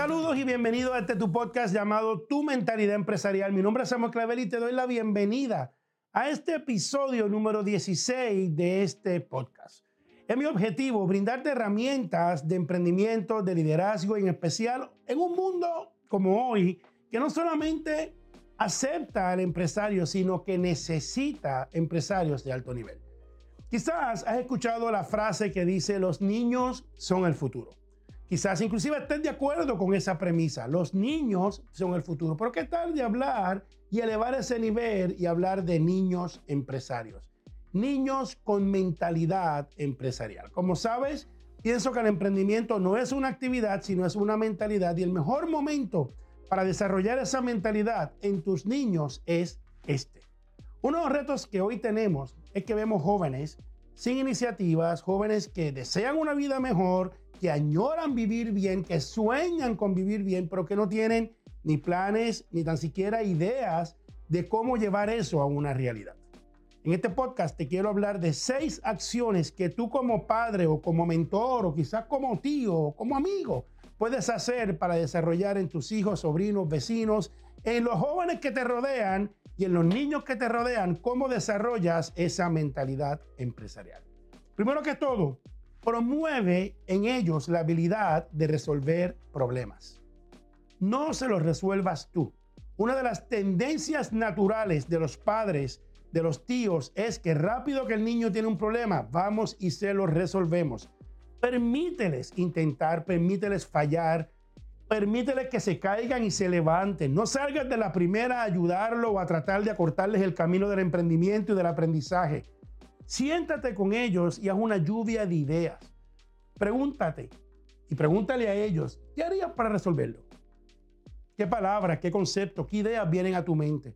Saludos y bienvenido a este tu podcast llamado Tu Mentalidad Empresarial. Mi nombre es Samuel Clavel y te doy la bienvenida a este episodio número 16 de este podcast. Es mi objetivo brindarte herramientas de emprendimiento, de liderazgo, en especial en un mundo como hoy, que no solamente acepta al empresario, sino que necesita empresarios de alto nivel. Quizás has escuchado la frase que dice los niños son el futuro. Quizás inclusive estés de acuerdo con esa premisa. Los niños son el futuro. Pero ¿qué tal de hablar y elevar ese nivel y hablar de niños empresarios? Niños con mentalidad empresarial. Como sabes, pienso que el emprendimiento no es una actividad, sino es una mentalidad. Y el mejor momento para desarrollar esa mentalidad en tus niños es este. Uno de los retos que hoy tenemos es que vemos jóvenes sin iniciativas, jóvenes que desean una vida mejor, que añoran vivir bien, que sueñan con vivir bien, pero que no tienen ni planes ni tan siquiera ideas de cómo llevar eso a una realidad. En este podcast te quiero hablar de seis acciones que tú como padre o como mentor o quizás como tío o como amigo puedes hacer para desarrollar en tus hijos, sobrinos, vecinos, en los jóvenes que te rodean y en los niños que te rodean, cómo desarrollas esa mentalidad empresarial. Primero que todo, promueve en ellos la habilidad de resolver problemas. No se los resuelvas tú. Una de las tendencias naturales de los padres, de los tíos, es que rápido que el niño tiene un problema, vamos y se lo resolvemos. Permíteles intentar, permíteles fallar, permíteles que se caigan y se levanten. No salgas de la primera a ayudarlo o a tratar de acortarles el camino del emprendimiento y del aprendizaje. Siéntate con ellos y haz una lluvia de ideas. Pregúntate y pregúntale a ellos, ¿qué harías para resolverlo? ¿Qué palabras, qué conceptos, qué ideas vienen a tu mente?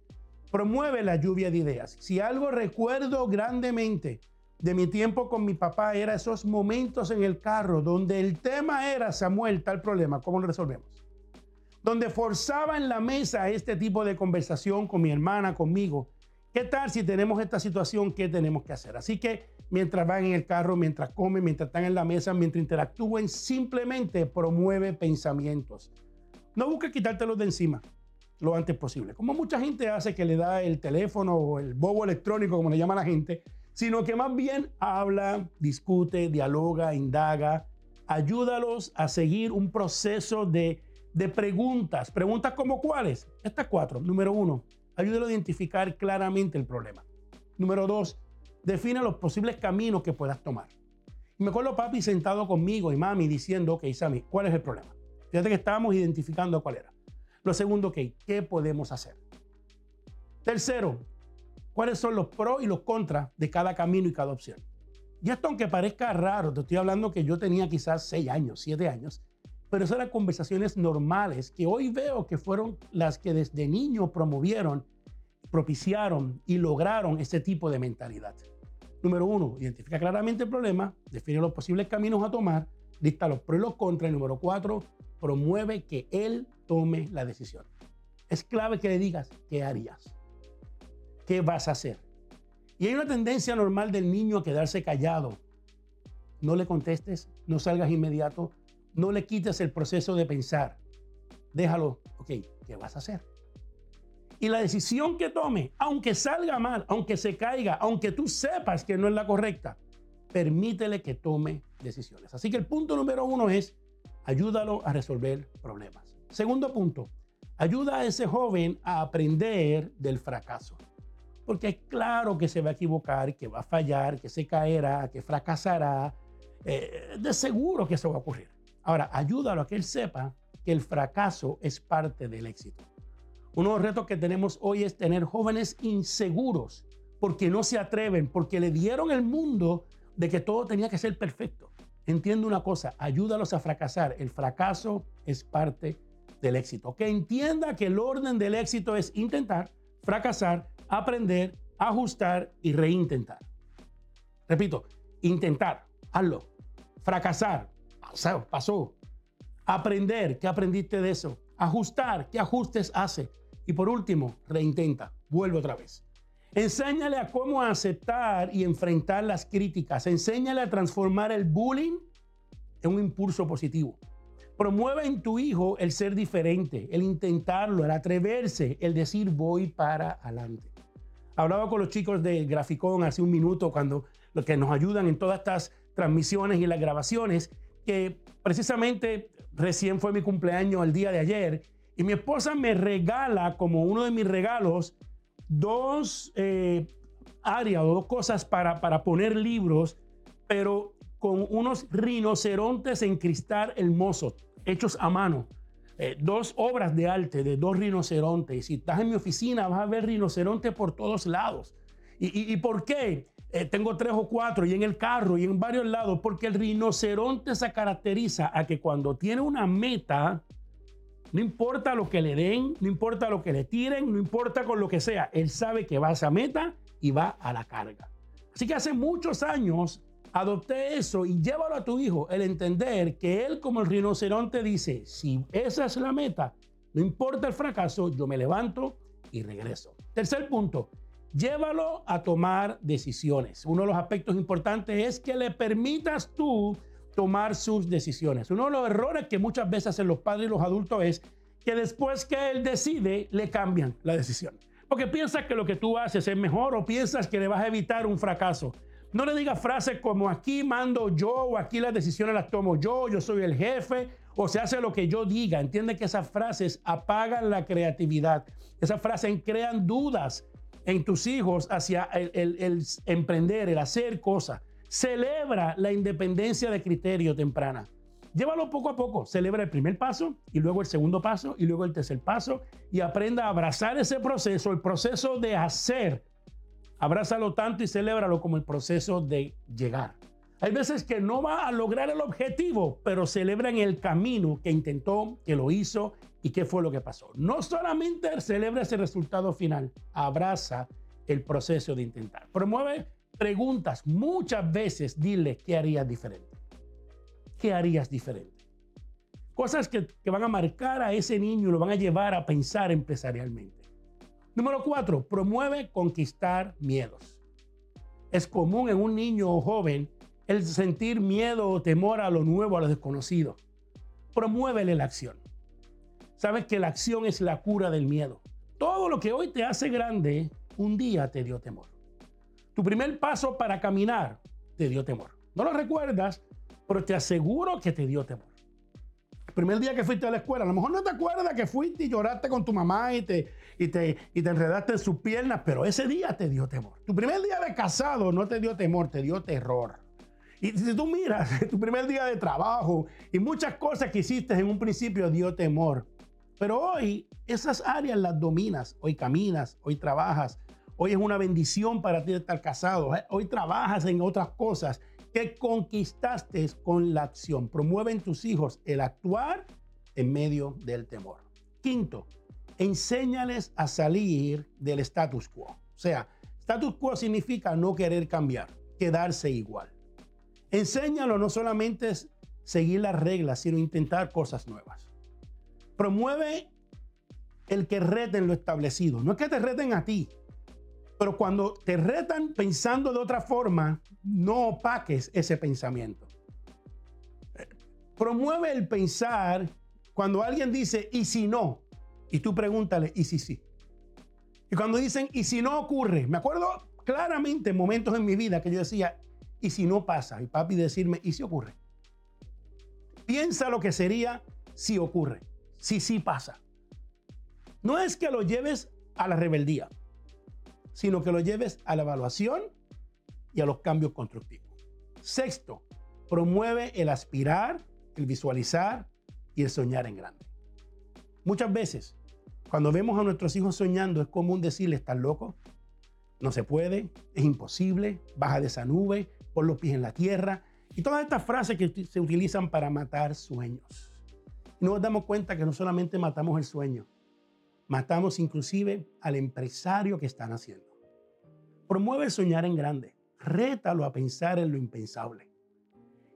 Promueve la lluvia de ideas. Si algo recuerdo grandemente de mi tiempo con mi papá era esos momentos en el carro donde el tema era, Samuel, tal problema, ¿cómo lo resolvemos? Donde forzaba en la mesa este tipo de conversación con mi hermana, conmigo, ¿Qué tal si tenemos esta situación? ¿Qué tenemos que hacer? Así que mientras van en el carro, mientras comen, mientras están en la mesa, mientras interactúen, simplemente promueve pensamientos. No busques quitártelos de encima lo antes posible. Como mucha gente hace que le da el teléfono o el bobo electrónico, como le llama la gente, sino que más bien habla, discute, dialoga, indaga, ayúdalos a seguir un proceso de, de preguntas. Preguntas como cuáles? Estas cuatro. Número uno, ayúdelo a identificar claramente el problema. Número dos, define los posibles caminos que puedas tomar. Y me acuerdo papi sentado conmigo y mami diciendo, ok, Sammy, ¿cuál es el problema? Fíjate que estábamos identificando cuál era. Lo segundo, ok, ¿qué podemos hacer? Tercero, ¿cuáles son los pros y los contras de cada camino y cada opción? Y esto aunque parezca raro, te estoy hablando que yo tenía quizás seis años, siete años, pero esas eran conversaciones normales que hoy veo que fueron las que desde niño promovieron, propiciaron y lograron ese tipo de mentalidad. Número uno, identifica claramente el problema, define los posibles caminos a tomar, lista los pros y los contras. Y número cuatro, promueve que él tome la decisión. Es clave que le digas qué harías, qué vas a hacer. Y hay una tendencia normal del niño a quedarse callado. No le contestes, no salgas inmediato, no le quites el proceso de pensar. Déjalo, ok, ¿qué vas a hacer? Y la decisión que tome, aunque salga mal, aunque se caiga, aunque tú sepas que no es la correcta, permítele que tome decisiones. Así que el punto número uno es, ayúdalo a resolver problemas. Segundo punto, ayuda a ese joven a aprender del fracaso. Porque es claro que se va a equivocar, que va a fallar, que se caerá, que fracasará. Eh, de seguro que eso va a ocurrir. Ahora, ayúdalo a que él sepa que el fracaso es parte del éxito. Uno de los retos que tenemos hoy es tener jóvenes inseguros porque no se atreven, porque le dieron el mundo de que todo tenía que ser perfecto. Entiendo una cosa, ayúdalos a fracasar. El fracaso es parte del éxito. Que entienda que el orden del éxito es intentar, fracasar, aprender, ajustar y reintentar. Repito, intentar, hazlo. Fracasar, pasó, pasó. Aprender, ¿qué aprendiste de eso? Ajustar, ¿qué ajustes hace? Y por último, reintenta, vuelve otra vez. Enséñale a cómo aceptar y enfrentar las críticas. Enséñale a transformar el bullying en un impulso positivo. Promueve en tu hijo el ser diferente, el intentarlo, el atreverse, el decir voy para adelante. Hablaba con los chicos de Graficón hace un minuto cuando los que nos ayudan en todas estas transmisiones y las grabaciones, que precisamente recién fue mi cumpleaños el día de ayer y mi esposa me regala como uno de mis regalos dos eh, áreas o dos cosas para, para poner libros, pero con unos rinocerontes en cristal hermosos, hechos a mano. Eh, dos obras de arte de dos rinocerontes. Y si estás en mi oficina, vas a ver rinocerontes por todos lados. ¿Y, por qué? Eh, tengo tres o cuatro y en el carro y en varios lados, porque el rinoceronte se caracteriza a que cuando tiene una meta, no importa lo que le den, no importa lo que le tiren, no importa con lo que sea, él sabe que va a esa meta y va a la carga. Así que hace muchos años adopté eso y llévalo a tu hijo, el entender que él como el rinoceronte dice, si esa es la meta, no importa el fracaso, yo me levanto y regreso. Tercer punto, llévalo a tomar decisiones. Uno de los aspectos importantes es que le permitas tú tomar sus decisiones. Uno de los errores que muchas veces hacen los padres y los adultos es que después que él decide, le cambian la decisión. Porque piensas que lo que tú haces es mejor o piensas que le vas a evitar un fracaso. No le digas frases como aquí mando yo o aquí las decisiones las tomo yo, yo soy el jefe o se hace lo que yo diga. Entiende que esas frases apagan la creatividad. Esas frases crean dudas en tus hijos hacia el, emprender, el hacer cosas. Celebra la independencia de criterio temprana. Llévalo poco a poco. Celebra el primer paso y luego el segundo paso y luego el tercer paso y aprenda a abrazar ese proceso, el proceso de hacer Abrázalo tanto y celébralo como el proceso de llegar. Hay veces que no va a lograr el objetivo, pero celebran el camino que intentó, que lo hizo y qué fue lo que pasó. No solamente celebra ese resultado final, abraza el proceso de intentar. Promueve preguntas. Muchas veces dile qué harías diferente. ¿Qué harías diferente? Cosas que, que van a marcar a ese niño y lo van a llevar a pensar empresarialmente. Número cuatro, promueve conquistar miedos. Es común en un niño o joven el sentir miedo o temor a lo nuevo, a lo desconocido. Promuévele la acción. Sabes que la acción es la cura del miedo. Todo lo que hoy te hace grande, un día te dio temor. Tu primer paso para caminar te dio temor. No lo recuerdas, pero te aseguro que te dio temor primer día que fuiste a la escuela, a lo mejor no te acuerdas que fuiste y lloraste con tu mamá y te, y te, y te enredaste en sus piernas, pero ese día te dio temor. Tu primer día de casado no te dio temor, te dio terror. Y si tú miras tu primer día de trabajo y muchas cosas que hiciste en un principio dio temor. Pero hoy esas áreas las dominas. Hoy caminas, hoy trabajas. Hoy es una bendición para ti estar casado. Hoy trabajas en otras cosas que conquistaste con la acción. Promueve en tus hijos el actuar en medio del temor. Quinto, enséñales a salir del status quo. O sea, status quo significa no querer cambiar, quedarse igual. Enséñalo no solamente seguir las reglas, sino intentar cosas nuevas. Promueve el que reten lo establecido. No es que te reten a ti, pero cuando te retan pensando de otra forma, no opaques ese pensamiento. Promueve el pensar cuando alguien dice, ¿y si no? Y tú pregúntale, ¿y si sí? Y cuando dicen, ¿y si no ocurre? Me acuerdo claramente momentos en mi vida que yo decía, ¿y si no pasa? Y papi decirme, ¿y si ocurre? Piensa lo que sería si ocurre, si sí pasa. No es que lo lleves a la rebeldía sino que lo lleves a la evaluación y a los cambios constructivos. Sexto, promueve el aspirar, el visualizar y el soñar en grande. Muchas veces, cuando vemos a nuestros hijos soñando, es común decirle, estás loco, no se puede, es imposible, baja de esa nube, pon los pies en la tierra, y todas estas frases que se utilizan para matar sueños. Nos damos cuenta que no solamente matamos el sueño, Matamos inclusive al empresario que están haciendo. Promueve soñar en grande. Rétalo a pensar en lo impensable.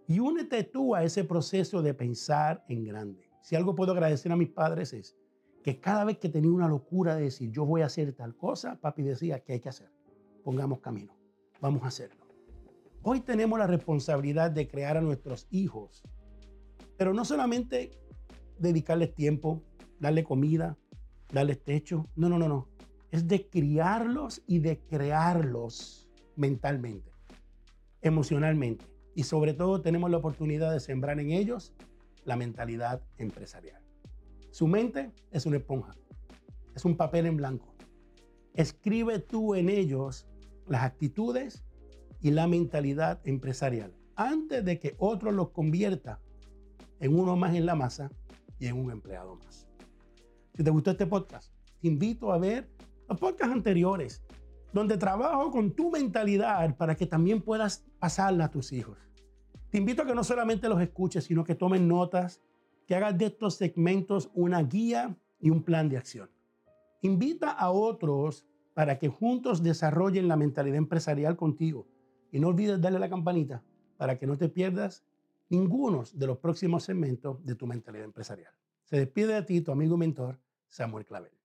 Y únete tú a ese proceso de pensar en grande. Si algo puedo agradecer a mis padres es que cada vez que tenía una locura de decir yo voy a hacer tal cosa, papi decía que hay que hacer. Pongamos camino. Vamos a hacerlo. Hoy tenemos la responsabilidad de crear a nuestros hijos, pero no solamente dedicarles tiempo, darle comida, darles techo. No, no, no, no. Es de criarlos y de crearlos mentalmente, emocionalmente. Y sobre todo tenemos la oportunidad de sembrar en ellos la mentalidad empresarial. Su mente es una esponja, es un papel en blanco. Escribe tú en ellos las actitudes y la mentalidad empresarial antes de que otro los convierta en uno más en la masa y en un empleado más. Si te gustó este podcast, te invito a ver los podcasts anteriores, donde trabajo con tu mentalidad para que también puedas pasarla a tus hijos. Te invito a que no solamente los escuches, sino que tomen notas, que hagas de estos segmentos una guía y un plan de acción. Invita a otros para que juntos desarrollen la mentalidad empresarial contigo. Y no olvides darle la campanita para que no te pierdas ninguno de los próximos segmentos de tu mentalidad empresarial. Se despide de ti tu amigo y mentor, Samuel Clavel.